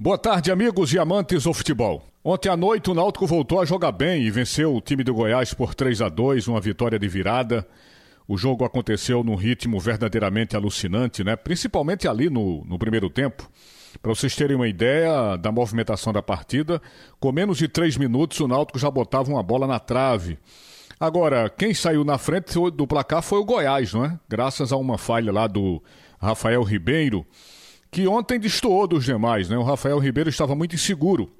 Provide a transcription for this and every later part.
Boa tarde, amigos e amantes do futebol. Ontem à noite o Náutico voltou a jogar bem e venceu o time do Goiás por 3 a 2, uma vitória de virada. O jogo aconteceu num ritmo verdadeiramente alucinante, né? Principalmente ali no, no primeiro tempo. Para vocês terem uma ideia da movimentação da partida, com menos de três minutos o Náutico já botava uma bola na trave. Agora, quem saiu na frente do placar foi o Goiás, não é? Graças a uma falha lá do Rafael Ribeiro que ontem destoou dos demais, né? O Rafael Ribeiro estava muito inseguro.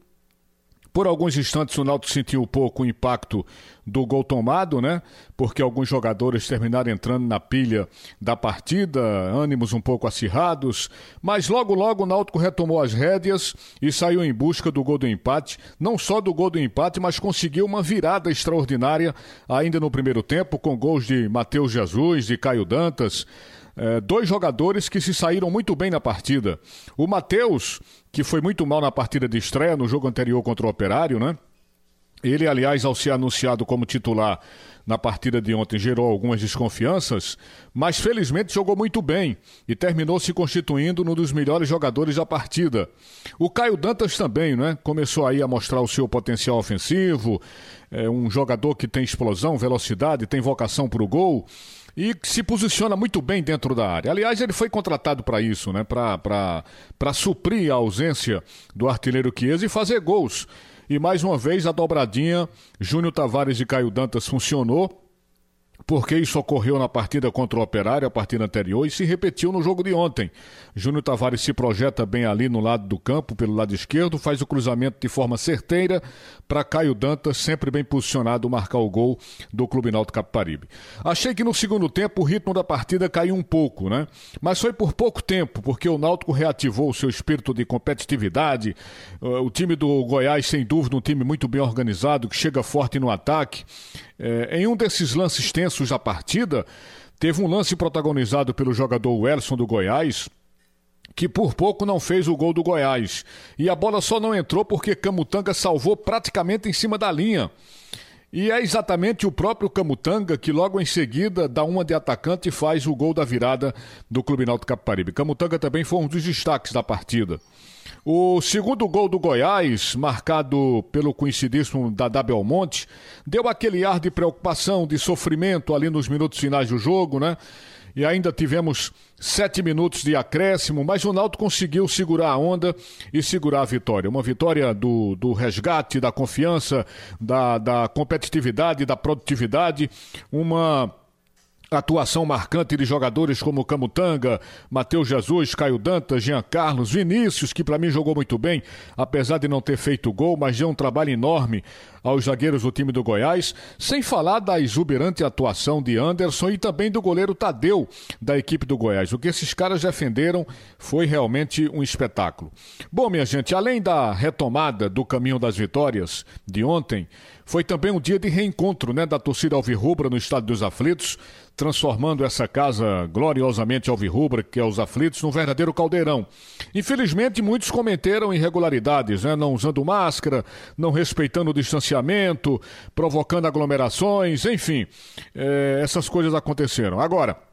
Por alguns instantes o Náutico sentiu um pouco o impacto do gol tomado, né? Porque alguns jogadores terminaram entrando na pilha da partida, ânimos um pouco acirrados, mas logo logo o Náutico retomou as rédeas e saiu em busca do gol do empate, não só do gol do empate, mas conseguiu uma virada extraordinária ainda no primeiro tempo com gols de Matheus Jesus, de Caio Dantas é, dois jogadores que se saíram muito bem na partida. O Matheus, que foi muito mal na partida de estreia no jogo anterior contra o Operário, né? Ele, aliás, ao ser anunciado como titular na partida de ontem, gerou algumas desconfianças, mas felizmente jogou muito bem e terminou se constituindo um dos melhores jogadores da partida. O Caio Dantas também, né? Começou aí a mostrar o seu potencial ofensivo, é um jogador que tem explosão, velocidade, tem vocação para o gol e se posiciona muito bem dentro da área. Aliás, ele foi contratado para isso, né? para suprir a ausência do artilheiro Chiesa e fazer gols. E mais uma vez a dobradinha Júnior Tavares e Caio Dantas funcionou porque isso ocorreu na partida contra o Operário, a partida anterior, e se repetiu no jogo de ontem. Júnior Tavares se projeta bem ali no lado do campo, pelo lado esquerdo, faz o cruzamento de forma certeira para Caio Dantas, sempre bem posicionado, marcar o gol do Clube Náutico Caparibe. Achei que no segundo tempo o ritmo da partida caiu um pouco, né? Mas foi por pouco tempo, porque o Náutico reativou o seu espírito de competitividade. O time do Goiás, sem dúvida, um time muito bem organizado, que chega forte no ataque. É, em um desses lances tensos da partida, teve um lance protagonizado pelo jogador Welson do Goiás, que por pouco não fez o gol do Goiás. E a bola só não entrou porque Camutanga salvou praticamente em cima da linha. E é exatamente o próprio Camutanga que logo em seguida dá uma de atacante e faz o gol da virada do Clube Náutico Caparibe. Camutanga também foi um dos destaques da partida. O segundo gol do Goiás, marcado pelo conhecidíssimo Dadá Belmonte, deu aquele ar de preocupação, de sofrimento ali nos minutos finais do jogo, né? E ainda tivemos sete minutos de acréscimo, mas o Náutico conseguiu segurar a onda e segurar a vitória. Uma vitória do, do resgate, da confiança, da, da competitividade, da produtividade, uma Atuação marcante de jogadores como Camutanga, Matheus Jesus, Caio Dantas, Jean Carlos, Vinícius, que para mim jogou muito bem, apesar de não ter feito gol, mas deu um trabalho enorme aos zagueiros do time do Goiás, sem falar da exuberante atuação de Anderson e também do goleiro Tadeu da equipe do Goiás. O que esses caras defenderam foi realmente um espetáculo. Bom, minha gente, além da retomada do caminho das vitórias de ontem, foi também um dia de reencontro né, da torcida alvirrubra no Estádio dos Aflitos, transformando essa casa gloriosamente alvirrubra, que é os Aflitos, num verdadeiro caldeirão. Infelizmente, muitos cometeram irregularidades, né, não usando máscara, não respeitando o distanciamento, provocando aglomerações, enfim, é, essas coisas aconteceram. Agora,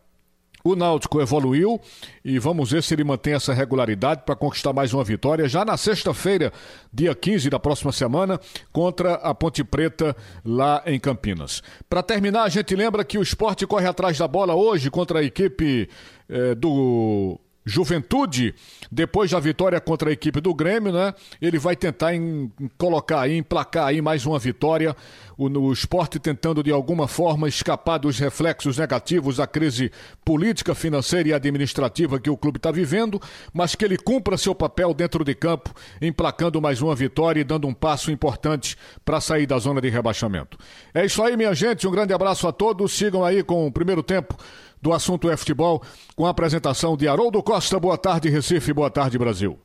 o Náutico evoluiu e vamos ver se ele mantém essa regularidade para conquistar mais uma vitória já na sexta-feira, dia 15 da próxima semana, contra a Ponte Preta lá em Campinas. Para terminar, a gente lembra que o esporte corre atrás da bola hoje contra a equipe eh, do Juventude, depois da vitória contra a equipe do Grêmio, né? Ele vai tentar em, colocar aí, emplacar aí mais uma vitória. O, no esporte tentando de alguma forma escapar dos reflexos negativos da crise política, financeira e administrativa que o clube está vivendo, mas que ele cumpra seu papel dentro de campo, emplacando mais uma vitória e dando um passo importante para sair da zona de rebaixamento. É isso aí, minha gente. Um grande abraço a todos. Sigam aí com o primeiro tempo do assunto é futebol, com a apresentação de Haroldo Costa. Boa tarde, Recife. Boa tarde, Brasil.